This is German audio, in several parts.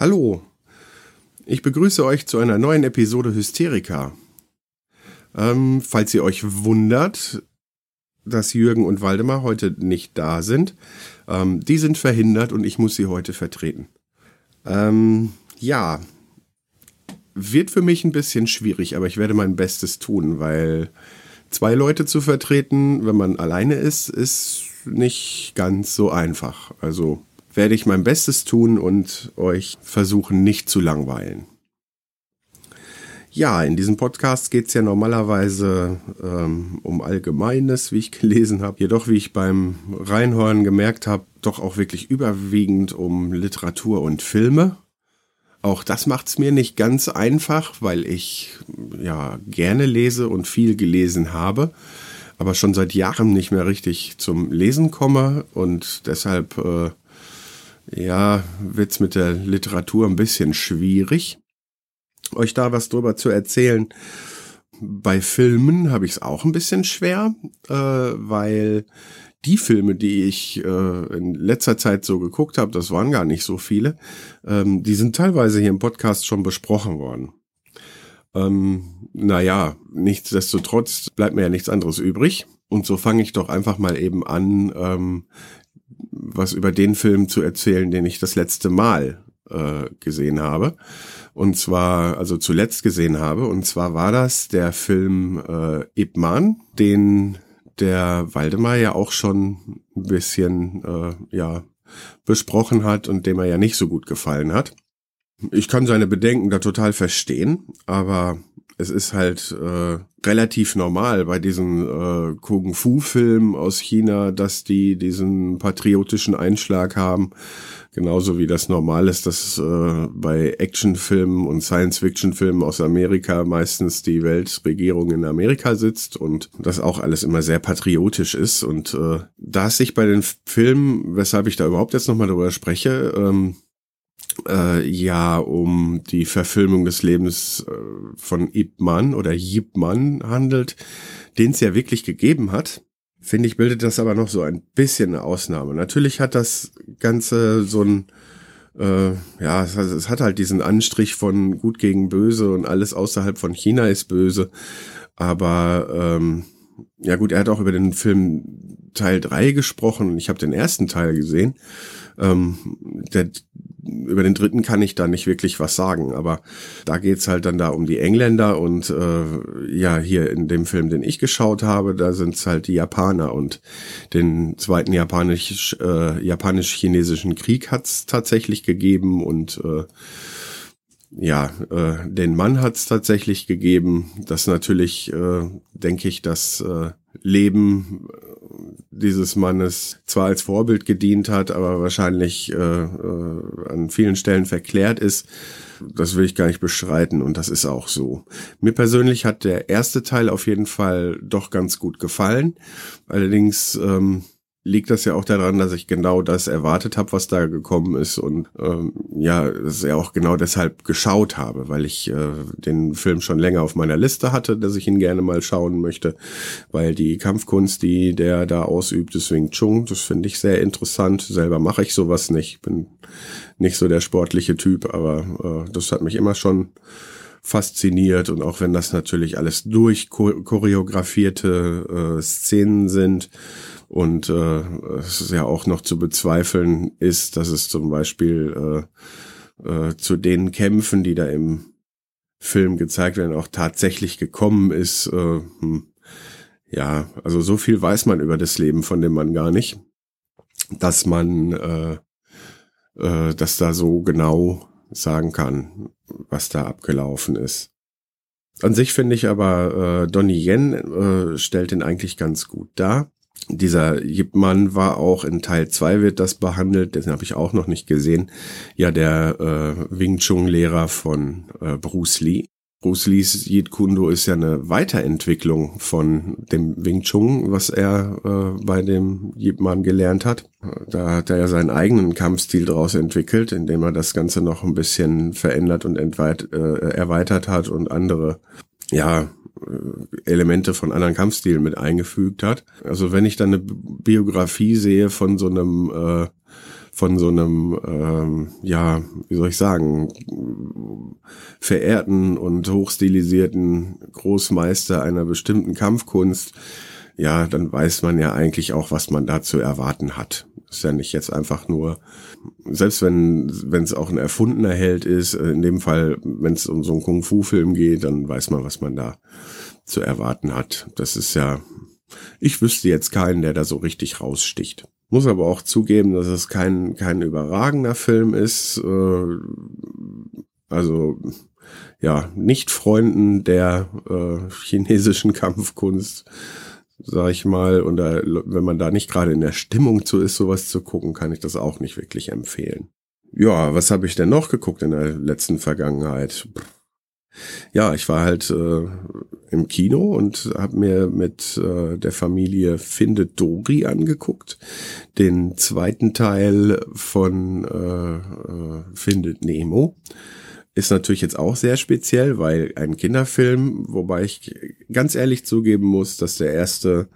Hallo, ich begrüße euch zu einer neuen Episode Hysterika. Ähm, falls ihr euch wundert, dass Jürgen und Waldemar heute nicht da sind, ähm, die sind verhindert und ich muss sie heute vertreten. Ähm, ja, wird für mich ein bisschen schwierig, aber ich werde mein Bestes tun, weil zwei Leute zu vertreten, wenn man alleine ist, ist nicht ganz so einfach. Also werde ich mein Bestes tun und euch versuchen, nicht zu langweilen. Ja, in diesem Podcast geht es ja normalerweise ähm, um Allgemeines, wie ich gelesen habe. Jedoch, wie ich beim Reinhorn gemerkt habe, doch auch wirklich überwiegend um Literatur und Filme. Auch das macht es mir nicht ganz einfach, weil ich ja gerne lese und viel gelesen habe, aber schon seit Jahren nicht mehr richtig zum Lesen komme und deshalb äh, ja, wird's mit der Literatur ein bisschen schwierig, euch da was drüber zu erzählen. Bei Filmen habe ich es auch ein bisschen schwer, äh, weil die Filme, die ich äh, in letzter Zeit so geguckt habe, das waren gar nicht so viele, ähm, die sind teilweise hier im Podcast schon besprochen worden. Ähm, naja, nichtsdestotrotz bleibt mir ja nichts anderes übrig. Und so fange ich doch einfach mal eben an, ähm, was über den Film zu erzählen, den ich das letzte Mal äh, gesehen habe. Und zwar, also zuletzt gesehen habe. Und zwar war das der Film äh, Ip Man, den der Waldemar ja auch schon ein bisschen äh, ja besprochen hat und dem er ja nicht so gut gefallen hat. Ich kann seine Bedenken da total verstehen, aber es ist halt äh, relativ normal bei diesen äh, Kung-Fu-Filmen aus China, dass die diesen patriotischen Einschlag haben. Genauso wie das normal ist, dass äh, bei Actionfilmen und Science-Fiction-Filmen aus Amerika meistens die Weltregierung in Amerika sitzt und das auch alles immer sehr patriotisch ist. Und äh, da es sich bei den Filmen, weshalb ich da überhaupt jetzt nochmal drüber spreche, ähm, äh, ja um die Verfilmung des Lebens äh, von Ip Man oder Yip Man handelt, den es ja wirklich gegeben hat, finde ich, bildet das aber noch so ein bisschen eine Ausnahme. Natürlich hat das Ganze so ein äh, ja, es hat, es hat halt diesen Anstrich von gut gegen böse und alles außerhalb von China ist böse. Aber ähm, ja gut, er hat auch über den Film Teil 3 gesprochen und ich habe den ersten Teil gesehen. Ähm, der, über den dritten kann ich da nicht wirklich was sagen, aber da geht's halt dann da um die Engländer und äh, ja, hier in dem Film, den ich geschaut habe, da sind's halt die Japaner und den zweiten japanisch, äh, japanisch-chinesischen Krieg hat's tatsächlich gegeben und äh, ja, äh, den Mann hat's tatsächlich gegeben. Das natürlich, äh, denke ich, das äh, Leben dieses Mannes zwar als Vorbild gedient hat, aber wahrscheinlich äh, äh, an vielen Stellen verklärt ist. Das will ich gar nicht bestreiten und das ist auch so. Mir persönlich hat der erste Teil auf jeden Fall doch ganz gut gefallen. Allerdings ähm, liegt das ja auch daran, dass ich genau das erwartet habe, was da gekommen ist und ähm, ja, das ja auch genau deshalb geschaut habe, weil ich äh, den Film schon länger auf meiner Liste hatte, dass ich ihn gerne mal schauen möchte, weil die Kampfkunst, die der da ausübt, ist Wing Chun, das finde ich sehr interessant. Selber mache ich sowas nicht, bin nicht so der sportliche Typ, aber äh, das hat mich immer schon fasziniert und auch wenn das natürlich alles durchchoreografierte äh, Szenen sind und äh, es ist ja auch noch zu bezweifeln ist, dass es zum Beispiel äh, äh, zu den Kämpfen, die da im Film gezeigt werden, auch tatsächlich gekommen ist. Äh, hm, ja, also so viel weiß man über das Leben von dem Mann gar nicht, dass man äh, äh, das da so genau sagen kann, was da abgelaufen ist. An sich finde ich aber, äh, Donnie Yen äh, stellt ihn eigentlich ganz gut dar. Dieser Yip-Man war auch in Teil 2 wird das behandelt, den habe ich auch noch nicht gesehen. Ja, der äh, Wing Chun-Lehrer von äh, Bruce Lee. Bruce Lees Jeet Kundo ist ja eine Weiterentwicklung von dem Wing Chun, was er äh, bei dem Yip Man gelernt hat. Da hat er ja seinen eigenen Kampfstil daraus entwickelt, indem er das Ganze noch ein bisschen verändert und entweit, äh, erweitert hat und andere, ja, äh, Elemente von anderen Kampfstilen mit eingefügt hat. Also wenn ich dann eine Biografie sehe von so einem äh, von so einem, ähm, ja, wie soll ich sagen, verehrten und hochstilisierten Großmeister einer bestimmten Kampfkunst, ja, dann weiß man ja eigentlich auch, was man da zu erwarten hat. Ist ja nicht jetzt einfach nur, selbst wenn wenn es auch ein erfundener Held ist, in dem Fall, wenn es um so einen Kung-Fu-Film geht, dann weiß man, was man da zu erwarten hat. Das ist ja, ich wüsste jetzt keinen, der da so richtig raussticht. Muss aber auch zugeben, dass es kein, kein überragender Film ist. Äh, also ja, nicht Freunden der äh, chinesischen Kampfkunst, sag ich mal. Und da, wenn man da nicht gerade in der Stimmung zu ist, sowas zu gucken, kann ich das auch nicht wirklich empfehlen. Ja, was habe ich denn noch geguckt in der letzten Vergangenheit? Ja, ich war halt äh, im Kino und habe mir mit äh, der Familie Findet Dori angeguckt, den zweiten Teil von äh, äh, Findet Nemo. Ist natürlich jetzt auch sehr speziell, weil ein Kinderfilm, wobei ich ganz ehrlich zugeben muss, dass der erste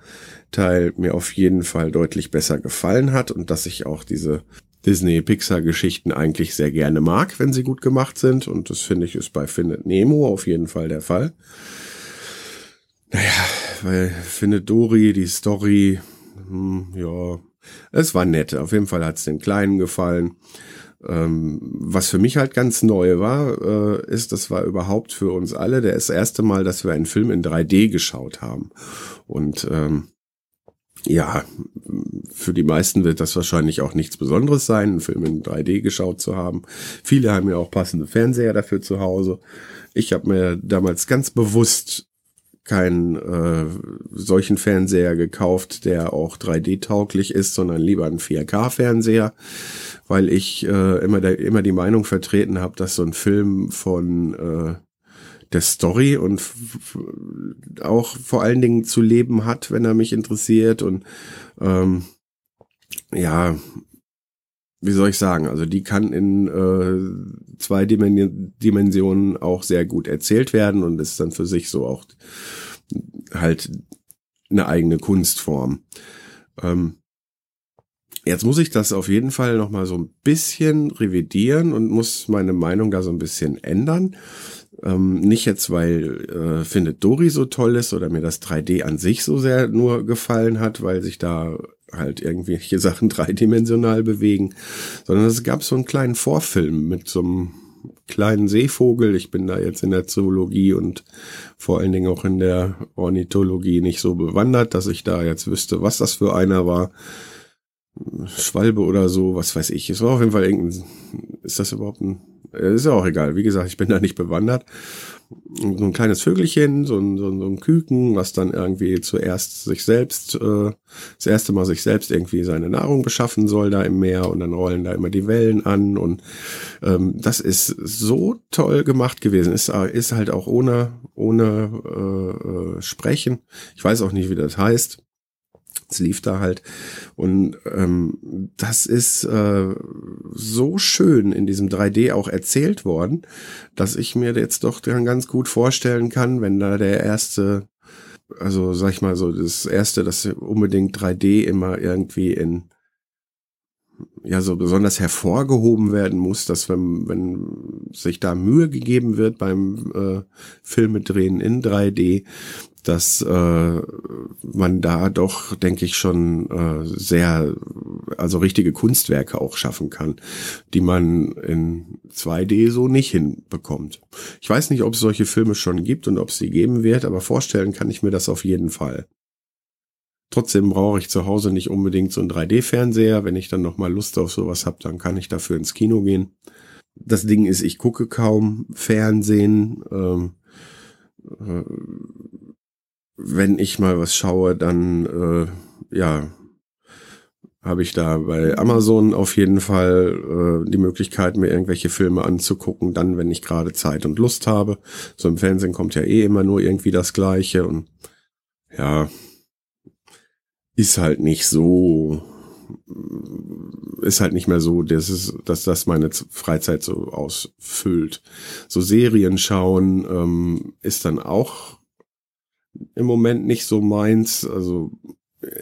Teil mir auf jeden Fall deutlich besser gefallen hat und dass ich auch diese Disney-Pixar-Geschichten eigentlich sehr gerne mag, wenn sie gut gemacht sind. Und das finde ich ist bei Findet Nemo auf jeden Fall der Fall. Naja, weil Findet Dory, die Story, hm, ja, es war nett. Auf jeden Fall hat es den Kleinen gefallen. Ähm, was für mich halt ganz neu war, äh, ist, das war überhaupt für uns alle das erste Mal, dass wir einen Film in 3D geschaut haben. Und ähm, ja, für die meisten wird das wahrscheinlich auch nichts Besonderes sein, einen Film in 3D geschaut zu haben. Viele haben ja auch passende Fernseher dafür zu Hause. Ich habe mir damals ganz bewusst keinen äh, solchen Fernseher gekauft, der auch 3D-tauglich ist, sondern lieber einen 4K-Fernseher, weil ich äh, immer, der, immer die Meinung vertreten habe, dass so ein Film von äh, der Story und auch vor allen Dingen zu leben hat, wenn er mich interessiert und ähm, ja, wie soll ich sagen, also die kann in äh, zwei Dimensionen auch sehr gut erzählt werden und ist dann für sich so auch halt eine eigene Kunstform. Ähm, jetzt muss ich das auf jeden Fall noch mal so ein bisschen revidieren und muss meine Meinung da so ein bisschen ändern. Ähm, nicht jetzt, weil äh, findet Dori so toll ist oder mir das 3D an sich so sehr nur gefallen hat, weil sich da halt irgendwelche Sachen dreidimensional bewegen, sondern es gab so einen kleinen Vorfilm mit so einem kleinen Seevogel. Ich bin da jetzt in der Zoologie und vor allen Dingen auch in der Ornithologie nicht so bewandert, dass ich da jetzt wüsste, was das für einer war. Schwalbe oder so, was weiß ich. Es war auf jeden Fall irgendein, ist das überhaupt ein ist ja auch egal. Wie gesagt, ich bin da nicht bewandert. So ein kleines Vögelchen, so ein, so ein, so ein Küken, was dann irgendwie zuerst sich selbst, äh, das erste Mal sich selbst irgendwie seine Nahrung beschaffen soll da im Meer und dann rollen da immer die Wellen an und ähm, das ist so toll gemacht gewesen. Ist, ist halt auch ohne, ohne äh, äh, Sprechen. Ich weiß auch nicht, wie das heißt. Es lief da halt. Und ähm, das ist äh, so schön in diesem 3D auch erzählt worden, dass ich mir jetzt doch dann ganz gut vorstellen kann, wenn da der erste, also sag ich mal so, das erste, das unbedingt 3D immer irgendwie in ja so besonders hervorgehoben werden muss, dass wenn, wenn sich da Mühe gegeben wird beim äh, Filmedrehen in 3D, dass äh, man da doch, denke ich, schon äh, sehr, also richtige Kunstwerke auch schaffen kann, die man in 2D so nicht hinbekommt. Ich weiß nicht, ob es solche Filme schon gibt und ob es sie geben wird, aber vorstellen kann ich mir das auf jeden Fall. Trotzdem brauche ich zu Hause nicht unbedingt so einen 3D-Fernseher. Wenn ich dann nochmal Lust auf sowas habe, dann kann ich dafür ins Kino gehen. Das Ding ist, ich gucke kaum Fernsehen. Ähm, äh, wenn ich mal was schaue, dann äh, ja habe ich da bei Amazon auf jeden Fall äh, die Möglichkeit, mir irgendwelche Filme anzugucken, dann, wenn ich gerade Zeit und Lust habe. So im Fernsehen kommt ja eh immer nur irgendwie das Gleiche und ja, ist halt nicht so, ist halt nicht mehr so, dass, es, dass das meine Freizeit so ausfüllt. So Serien schauen ähm, ist dann auch im Moment nicht so meins. Also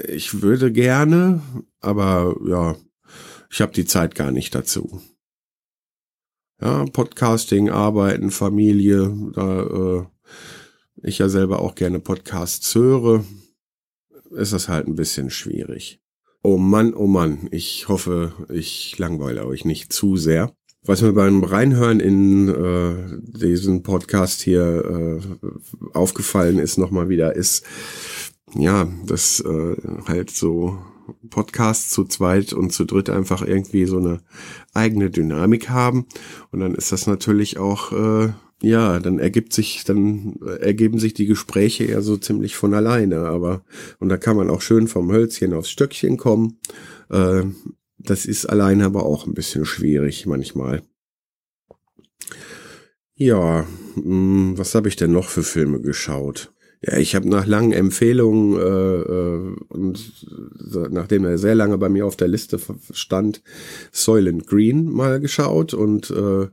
ich würde gerne, aber ja, ich habe die Zeit gar nicht dazu. Ja, Podcasting, Arbeiten, Familie, da äh, ich ja selber auch gerne Podcasts höre, ist das halt ein bisschen schwierig. Oh Mann, oh Mann, ich hoffe, ich langweile euch nicht zu sehr. Was mir beim Reinhören in äh, diesen Podcast hier äh, aufgefallen ist, nochmal wieder, ist, ja, dass äh, halt so Podcasts zu zweit und zu dritt einfach irgendwie so eine eigene Dynamik haben. Und dann ist das natürlich auch äh, ja, dann ergibt sich, dann ergeben sich die Gespräche ja so ziemlich von alleine, aber, und da kann man auch schön vom Hölzchen aufs Stöckchen kommen. Äh, das ist alleine aber auch ein bisschen schwierig manchmal. Ja, mh, hm, was habe ich denn noch für Filme geschaut? Ja, ich habe nach langen Empfehlungen äh, äh, und nachdem er sehr lange bei mir auf der Liste stand, Soylent Green mal geschaut und äh,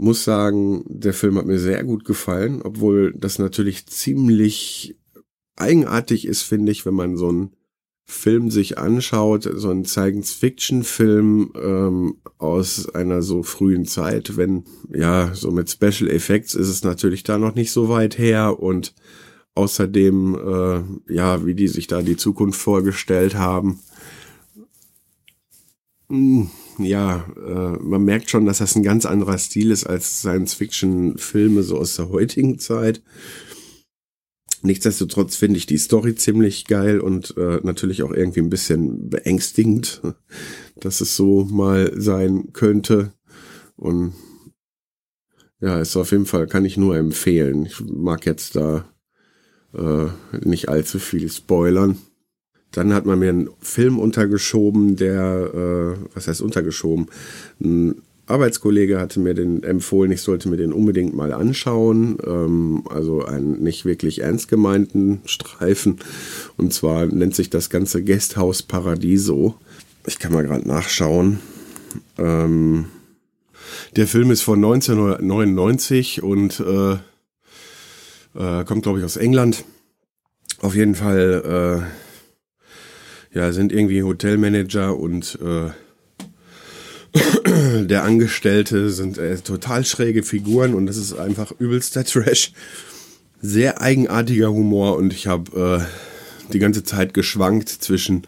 muss sagen, der Film hat mir sehr gut gefallen, obwohl das natürlich ziemlich eigenartig ist, finde ich, wenn man so einen Film sich anschaut, so einen Science-Fiction-Film ähm, aus einer so frühen Zeit, wenn, ja, so mit Special Effects ist es natürlich da noch nicht so weit her und außerdem, äh, ja, wie die sich da die Zukunft vorgestellt haben. Hm ja, äh, man merkt schon, dass das ein ganz anderer Stil ist als Science-Fiction-Filme so aus der heutigen Zeit. Nichtsdestotrotz finde ich die Story ziemlich geil und äh, natürlich auch irgendwie ein bisschen beängstigend, dass es so mal sein könnte. Und ja, ist auf jeden Fall, kann ich nur empfehlen. Ich mag jetzt da äh, nicht allzu viel spoilern. Dann hat man mir einen Film untergeschoben, der, äh, was heißt untergeschoben? Ein Arbeitskollege hatte mir den empfohlen, ich sollte mir den unbedingt mal anschauen. Ähm, also einen nicht wirklich ernst gemeinten Streifen. Und zwar nennt sich das Ganze Guesthouse Paradiso. Ich kann mal gerade nachschauen. Ähm, der Film ist von 1999 und äh, äh, kommt, glaube ich, aus England. Auf jeden Fall äh, ja, sind irgendwie Hotelmanager und äh, der Angestellte sind äh, total schräge Figuren und das ist einfach übelster Trash. Sehr eigenartiger Humor und ich habe äh, die ganze Zeit geschwankt zwischen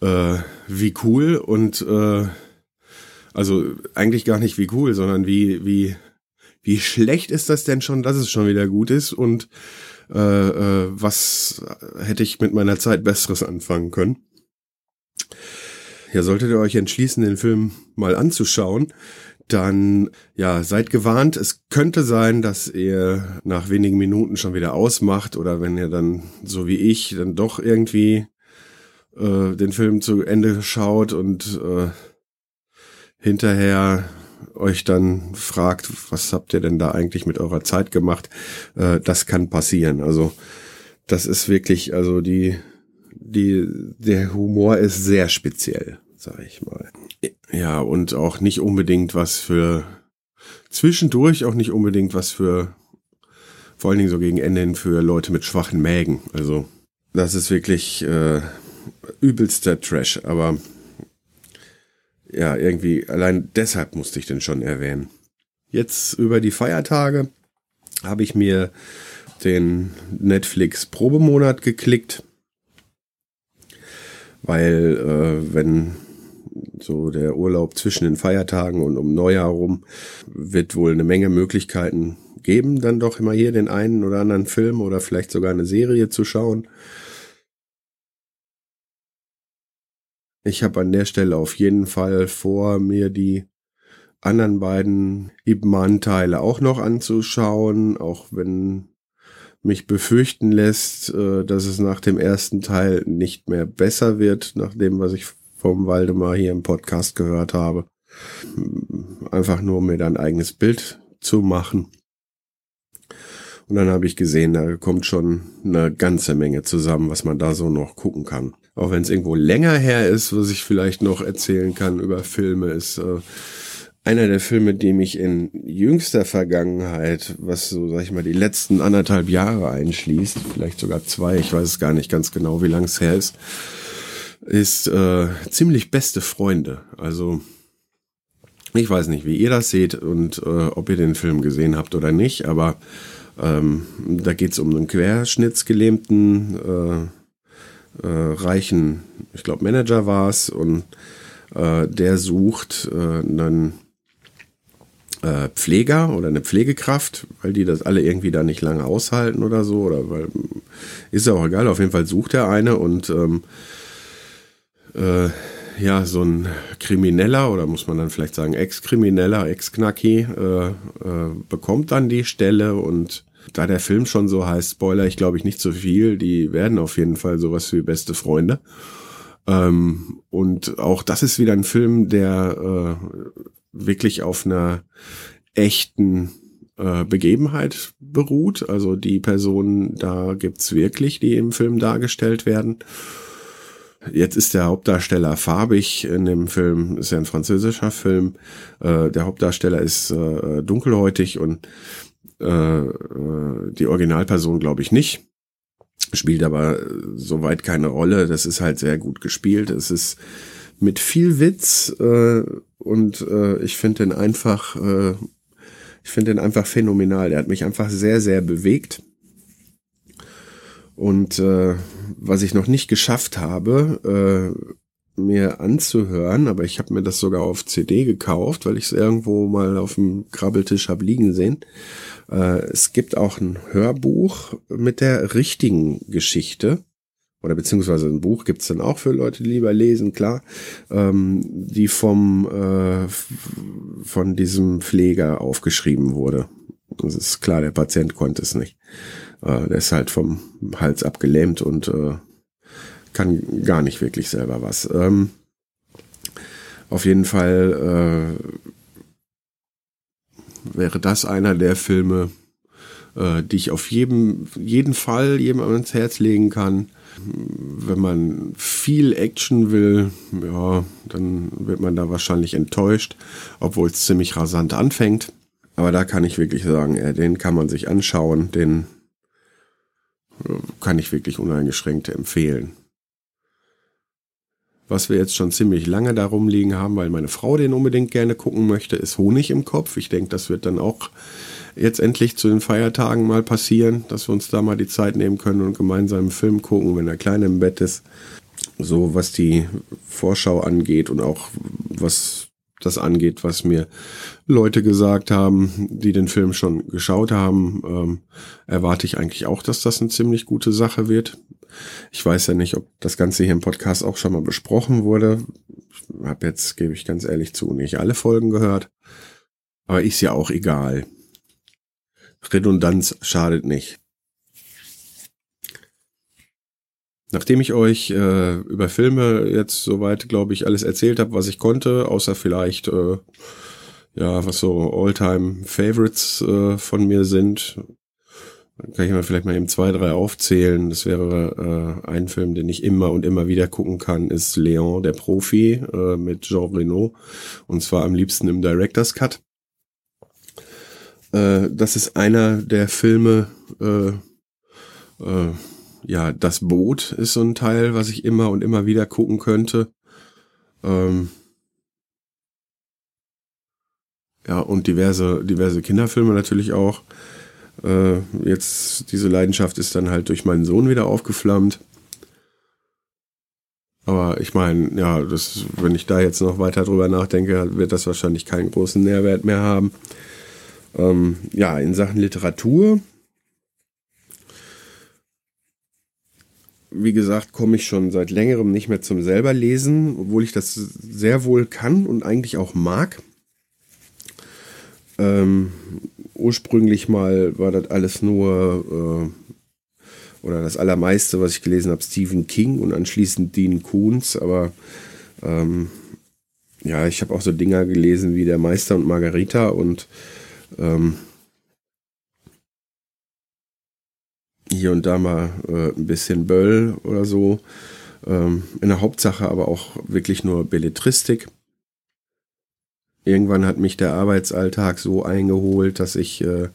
äh, wie cool und äh, also eigentlich gar nicht wie cool, sondern wie wie wie schlecht ist das denn schon, dass es schon wieder gut ist und äh, äh, was hätte ich mit meiner Zeit Besseres anfangen können. Ja, solltet ihr euch entschließen, den Film mal anzuschauen, dann ja, seid gewarnt. Es könnte sein, dass ihr nach wenigen Minuten schon wieder ausmacht oder wenn ihr dann, so wie ich, dann doch irgendwie äh, den Film zu Ende schaut und äh, hinterher euch dann fragt, was habt ihr denn da eigentlich mit eurer Zeit gemacht, äh, das kann passieren. Also das ist wirklich, also die, die, der Humor ist sehr speziell, sag ich mal. Ja, und auch nicht unbedingt was für zwischendurch auch nicht unbedingt was für vor allen Dingen so gegen Ende hin für Leute mit schwachen Mägen. Also das ist wirklich äh, übelster Trash, aber ja, irgendwie, allein deshalb musste ich den schon erwähnen. Jetzt über die Feiertage habe ich mir den Netflix Probemonat geklickt, weil äh, wenn so der Urlaub zwischen den Feiertagen und um Neujahr rum wird wohl eine Menge Möglichkeiten geben, dann doch immer hier den einen oder anderen Film oder vielleicht sogar eine Serie zu schauen. Ich habe an der Stelle auf jeden Fall vor, mir die anderen beiden Ibman-Teile auch noch anzuschauen, auch wenn mich befürchten lässt, äh, dass es nach dem ersten Teil nicht mehr besser wird, nach dem, was ich vom Waldemar hier im Podcast gehört habe. Einfach nur, um mir dann ein eigenes Bild zu machen. Und dann habe ich gesehen, da kommt schon eine ganze Menge zusammen, was man da so noch gucken kann. Auch wenn es irgendwo länger her ist, was ich vielleicht noch erzählen kann über Filme, ist äh, einer der Filme, die mich in jüngster Vergangenheit, was so, sag ich mal, die letzten anderthalb Jahre einschließt, vielleicht sogar zwei, ich weiß es gar nicht ganz genau, wie lang es her ist, ist äh, ziemlich beste Freunde. Also ich weiß nicht, wie ihr das seht und äh, ob ihr den Film gesehen habt oder nicht, aber ähm, da geht es um einen querschnittsgelähmten, äh, äh, reichen, ich glaube Manager war es und äh, der sucht äh, einen äh, Pfleger oder eine Pflegekraft, weil die das alle irgendwie da nicht lange aushalten oder so, oder weil ist ja auch egal, auf jeden Fall sucht er eine und ähm, äh, ja, so ein Krimineller oder muss man dann vielleicht sagen Ex-Krimineller, Ex-Knacki äh, äh, bekommt dann die Stelle und da der Film schon so heißt, Spoiler, ich glaube ich nicht so viel, die werden auf jeden Fall sowas wie beste Freunde. Ähm, und auch das ist wieder ein Film, der äh, wirklich auf einer echten äh, Begebenheit beruht. Also die Personen, da gibt's wirklich, die im Film dargestellt werden. Jetzt ist der Hauptdarsteller farbig in dem Film, ist ja ein französischer Film. Äh, der Hauptdarsteller ist äh, dunkelhäutig und äh, äh die Originalperson glaube ich nicht. Spielt aber soweit keine Rolle. Das ist halt sehr gut gespielt. Es ist mit viel Witz äh, und äh, ich finde den einfach, äh, ich finde den einfach phänomenal. Der hat mich einfach sehr, sehr bewegt. Und äh, was ich noch nicht geschafft habe, äh, mir anzuhören, aber ich habe mir das sogar auf CD gekauft, weil ich es irgendwo mal auf dem Krabbeltisch hab liegen sehen. Äh, es gibt auch ein Hörbuch mit der richtigen Geschichte oder beziehungsweise ein Buch gibt's dann auch für Leute, die lieber lesen, klar, ähm, die vom äh, von diesem Pfleger aufgeschrieben wurde. Das ist klar, der Patient konnte es nicht. Äh, der ist halt vom Hals abgelähmt und äh, kann gar nicht wirklich selber was. Ähm, auf jeden Fall äh, wäre das einer der Filme, äh, die ich auf jedem, jeden Fall jedem ans Herz legen kann. Wenn man viel Action will, ja, dann wird man da wahrscheinlich enttäuscht, obwohl es ziemlich rasant anfängt. Aber da kann ich wirklich sagen, äh, den kann man sich anschauen, den kann ich wirklich uneingeschränkt empfehlen. Was wir jetzt schon ziemlich lange darum liegen haben, weil meine Frau den unbedingt gerne gucken möchte, ist Honig im Kopf. Ich denke, das wird dann auch jetzt endlich zu den Feiertagen mal passieren, dass wir uns da mal die Zeit nehmen können und gemeinsam einen Film gucken, wenn der Kleine im Bett ist. So was die Vorschau angeht und auch was das angeht, was mir Leute gesagt haben, die den Film schon geschaut haben, ähm, erwarte ich eigentlich auch, dass das eine ziemlich gute Sache wird. Ich weiß ja nicht, ob das Ganze hier im Podcast auch schon mal besprochen wurde. Ich habe jetzt, gebe ich ganz ehrlich zu, nicht alle Folgen gehört. Aber ist ja auch egal. Redundanz schadet nicht. Nachdem ich euch äh, über Filme jetzt soweit, glaube ich, alles erzählt habe, was ich konnte, außer vielleicht, äh, ja, was so Alltime Favorites äh, von mir sind, kann ich mal vielleicht mal eben zwei, drei aufzählen. Das wäre äh, ein Film, den ich immer und immer wieder gucken kann, ist Leon, der Profi, äh, mit Jean Reno. Und zwar am liebsten im Director's Cut. Äh, das ist einer der Filme, äh, äh, ja, das Boot ist so ein Teil, was ich immer und immer wieder gucken könnte. Ähm, ja, und diverse, diverse Kinderfilme natürlich auch. Äh, jetzt, diese Leidenschaft ist dann halt durch meinen Sohn wieder aufgeflammt. Aber ich meine, ja, das, wenn ich da jetzt noch weiter drüber nachdenke, wird das wahrscheinlich keinen großen Nährwert mehr haben. Ähm, ja, in Sachen Literatur, wie gesagt, komme ich schon seit längerem nicht mehr zum selber lesen, obwohl ich das sehr wohl kann und eigentlich auch mag. Ähm, ursprünglich mal war das alles nur äh, oder das allermeiste, was ich gelesen habe, Stephen King und anschließend Dean Koons, aber ähm, ja, ich habe auch so Dinger gelesen wie Der Meister und Margarita und ähm, hier und da mal äh, ein bisschen Böll oder so. Ähm, in der Hauptsache aber auch wirklich nur Belletristik. Irgendwann hat mich der Arbeitsalltag so eingeholt, dass ich äh,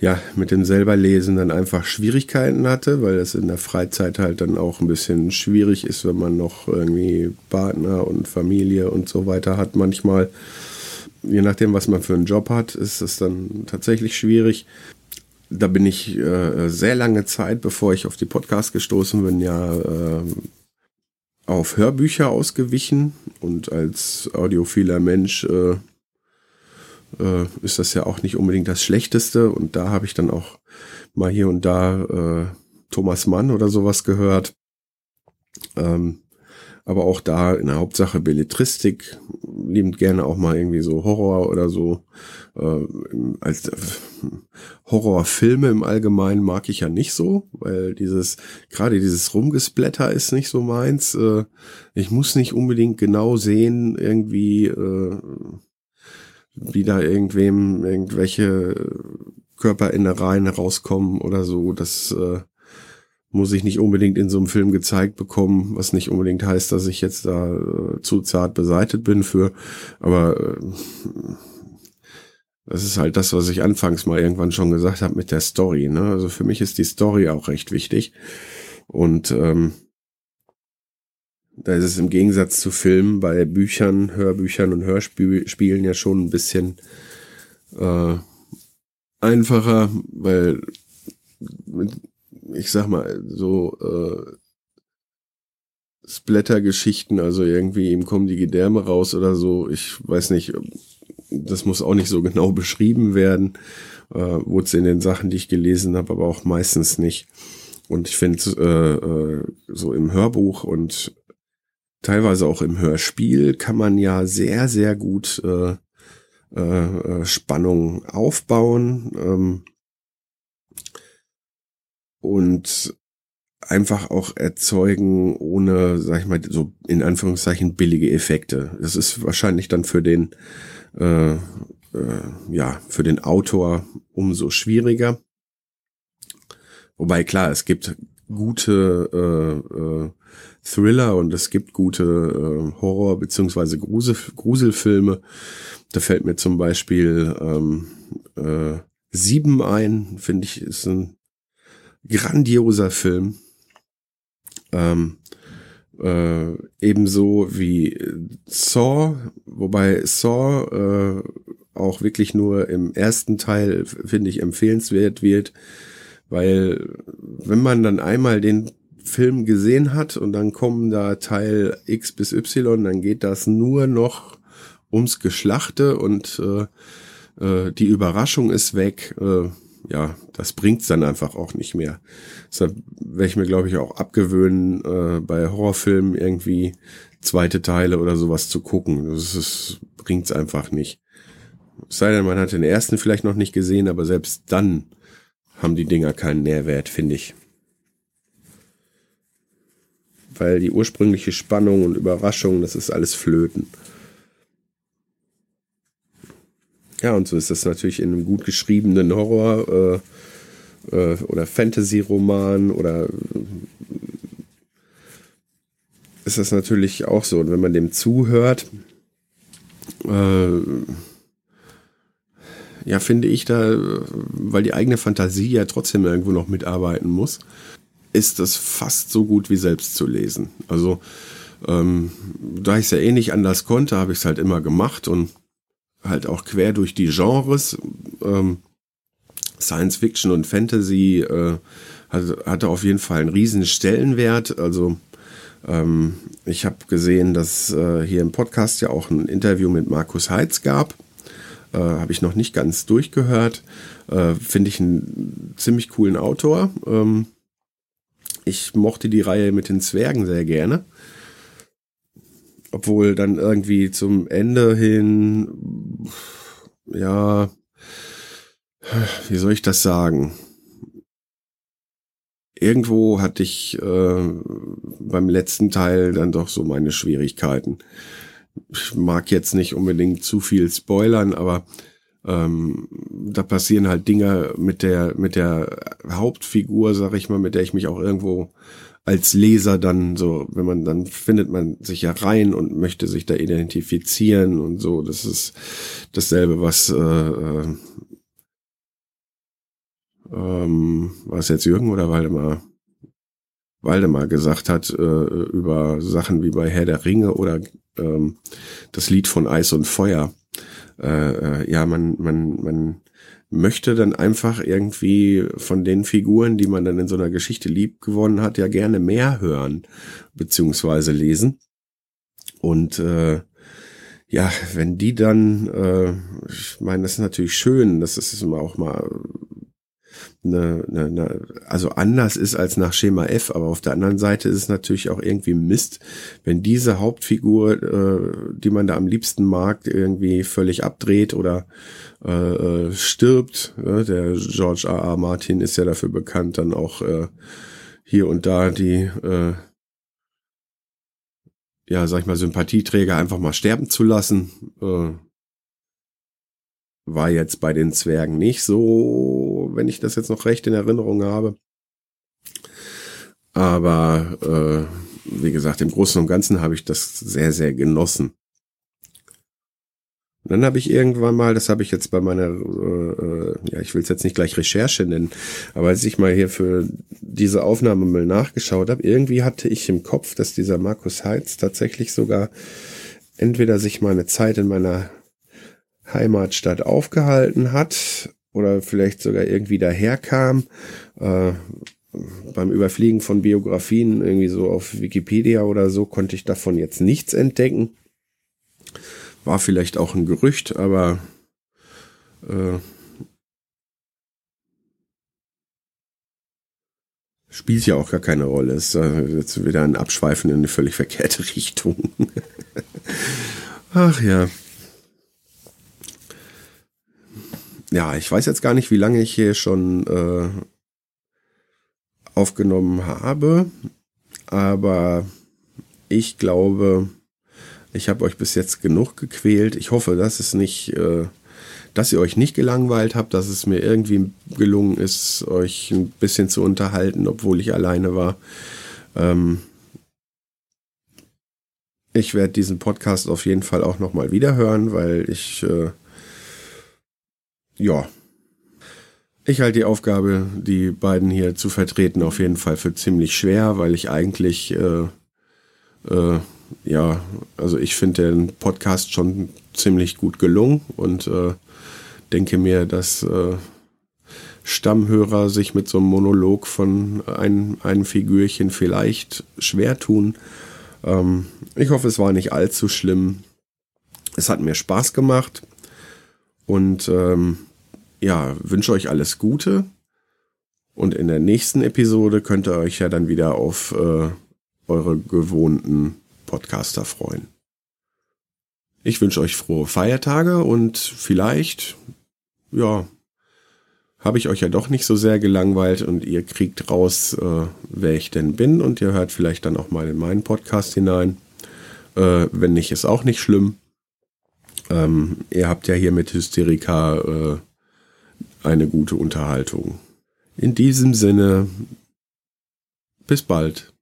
ja, mit dem selberlesen dann einfach Schwierigkeiten hatte, weil es in der Freizeit halt dann auch ein bisschen schwierig ist, wenn man noch irgendwie Partner und Familie und so weiter hat. Manchmal, je nachdem, was man für einen Job hat, ist es dann tatsächlich schwierig. Da bin ich äh, sehr lange Zeit, bevor ich auf die Podcast gestoßen bin, ja äh, auf Hörbücher ausgewichen und als audiophiler Mensch äh, äh, ist das ja auch nicht unbedingt das Schlechteste. Und da habe ich dann auch mal hier und da äh, Thomas Mann oder sowas gehört. Ähm, aber auch da in der Hauptsache Belletristik, liebend gerne auch mal irgendwie so Horror oder so. Äh, als äh, Horrorfilme im Allgemeinen mag ich ja nicht so, weil dieses, gerade dieses Rumgesplatter ist nicht so meins. Äh, ich muss nicht unbedingt genau sehen, irgendwie, äh, wie da irgendwem irgendwelche Körperinnereien rauskommen oder so. Das äh, muss ich nicht unbedingt in so einem Film gezeigt bekommen, was nicht unbedingt heißt, dass ich jetzt da äh, zu zart beseitet bin für. Aber äh, das ist halt das, was ich anfangs mal irgendwann schon gesagt habe mit der Story. Ne? Also für mich ist die Story auch recht wichtig. Und ähm, da ist es im Gegensatz zu Filmen bei Büchern, Hörbüchern und Hörspielen ja schon ein bisschen äh, einfacher, weil ich sag mal, so äh, Splatter-Geschichten, also irgendwie ihm kommen die Gedärme raus oder so, ich weiß nicht, das muss auch nicht so genau beschrieben werden, äh, wurde es in den Sachen, die ich gelesen habe, aber auch meistens nicht. Und ich finde, äh, äh, so im Hörbuch und teilweise auch im Hörspiel kann man ja sehr, sehr gut äh, äh, Spannung aufbauen ähm, und einfach auch erzeugen ohne, sag ich mal, so in Anführungszeichen billige Effekte. Das ist wahrscheinlich dann für den, äh, äh, ja, für den Autor umso schwieriger. Wobei klar, es gibt gute äh, äh, Thriller und es gibt gute äh, Horror- beziehungsweise Grusel Gruselfilme. Da fällt mir zum Beispiel ähm, äh, Sieben ein, finde ich, ist ein grandioser Film. Ähm, äh, ebenso wie Saw, wobei Saw äh, auch wirklich nur im ersten Teil, finde ich, empfehlenswert wird, weil wenn man dann einmal den Film gesehen hat und dann kommen da Teil X bis Y, dann geht das nur noch ums Geschlachte und äh, äh, die Überraschung ist weg. Äh, ja, das bringt's dann einfach auch nicht mehr. Deshalb werde ich mir, glaube ich, auch abgewöhnen, äh, bei Horrorfilmen irgendwie zweite Teile oder sowas zu gucken. Das ist, bringt's einfach nicht. Es sei denn, man hat den ersten vielleicht noch nicht gesehen, aber selbst dann haben die Dinger keinen Nährwert, finde ich weil die ursprüngliche Spannung und Überraschung, das ist alles flöten. Ja, und so ist das natürlich in einem gut geschriebenen Horror äh, äh, oder Fantasy-Roman oder äh, ist das natürlich auch so. Und wenn man dem zuhört, äh, ja, finde ich da, weil die eigene Fantasie ja trotzdem irgendwo noch mitarbeiten muss, ist es fast so gut wie selbst zu lesen. Also ähm, da ich es ja eh nicht anders konnte, habe ich es halt immer gemacht und halt auch quer durch die Genres. Ähm, Science Fiction und Fantasy äh, hatte, hatte auf jeden Fall einen riesen Stellenwert. Also ähm, ich habe gesehen, dass äh, hier im Podcast ja auch ein Interview mit Markus Heitz gab. Äh, habe ich noch nicht ganz durchgehört. Äh, Finde ich einen ziemlich coolen Autor. Ähm, ich mochte die Reihe mit den Zwergen sehr gerne. Obwohl dann irgendwie zum Ende hin, ja, wie soll ich das sagen? Irgendwo hatte ich äh, beim letzten Teil dann doch so meine Schwierigkeiten. Ich mag jetzt nicht unbedingt zu viel spoilern, aber ähm, da passieren halt Dinge mit der mit der Hauptfigur, sag ich mal, mit der ich mich auch irgendwo als Leser dann so, wenn man dann findet man sich ja rein und möchte sich da identifizieren und so. Das ist dasselbe, was äh, äh ähm, war es jetzt Jürgen oder Waldemar? Waldemar gesagt hat äh, über Sachen wie bei Herr der Ringe oder ähm, das Lied von Eis und Feuer. Äh, äh, ja, man, man, man möchte dann einfach irgendwie von den Figuren, die man dann in so einer Geschichte lieb gewonnen hat, ja gerne mehr hören beziehungsweise lesen. Und äh, ja, wenn die dann, äh, ich meine, das ist natürlich schön, das ist immer auch mal eine, eine, eine, also anders ist als nach Schema F, aber auf der anderen Seite ist es natürlich auch irgendwie Mist, wenn diese Hauptfigur, äh, die man da am liebsten mag, irgendwie völlig abdreht oder äh, äh stirbt. Ja, der George R. R. Martin ist ja dafür bekannt, dann auch äh, hier und da die äh, ja, sag ich mal, Sympathieträger einfach mal sterben zu lassen. Äh, war jetzt bei den Zwergen nicht so, wenn ich das jetzt noch recht in Erinnerung habe. Aber äh, wie gesagt, im Großen und Ganzen habe ich das sehr, sehr genossen. Und dann habe ich irgendwann mal, das habe ich jetzt bei meiner, äh, äh ja, ich will es jetzt nicht gleich Recherche nennen, aber als ich mal hier für diese Aufnahme mal nachgeschaut habe, irgendwie hatte ich im Kopf, dass dieser Markus Heitz tatsächlich sogar entweder sich mal eine Zeit in meiner Heimatstadt aufgehalten hat oder vielleicht sogar irgendwie daherkam. Äh, beim Überfliegen von Biografien irgendwie so auf Wikipedia oder so konnte ich davon jetzt nichts entdecken. War vielleicht auch ein Gerücht, aber äh, spielt ja auch gar keine Rolle. Ist äh, jetzt wieder ein Abschweifen in eine völlig verkehrte Richtung. Ach ja. Ja, ich weiß jetzt gar nicht, wie lange ich hier schon äh, aufgenommen habe, aber ich glaube, ich habe euch bis jetzt genug gequält. Ich hoffe, dass es nicht, äh, dass ihr euch nicht gelangweilt habt, dass es mir irgendwie gelungen ist, euch ein bisschen zu unterhalten, obwohl ich alleine war. Ähm, ich werde diesen Podcast auf jeden Fall auch nochmal wiederhören, weil ich äh, ja. Ich halte die Aufgabe, die beiden hier zu vertreten, auf jeden Fall für ziemlich schwer, weil ich eigentlich, äh, äh, ja, also ich finde den Podcast schon ziemlich gut gelungen und äh, denke mir, dass äh, Stammhörer sich mit so einem Monolog von ein, einem Figürchen vielleicht schwer tun. Ähm, ich hoffe, es war nicht allzu schlimm. Es hat mir Spaß gemacht und ähm, ja, wünsche euch alles Gute. Und in der nächsten Episode könnt ihr euch ja dann wieder auf äh, eure gewohnten Podcaster freuen. Ich wünsche euch frohe Feiertage und vielleicht, ja, habe ich euch ja doch nicht so sehr gelangweilt und ihr kriegt raus, äh, wer ich denn bin und ihr hört vielleicht dann auch mal in meinen Podcast hinein. Äh, wenn nicht, ist auch nicht schlimm. Ähm, ihr habt ja hier mit Hysterika äh, eine gute Unterhaltung. In diesem Sinne, bis bald.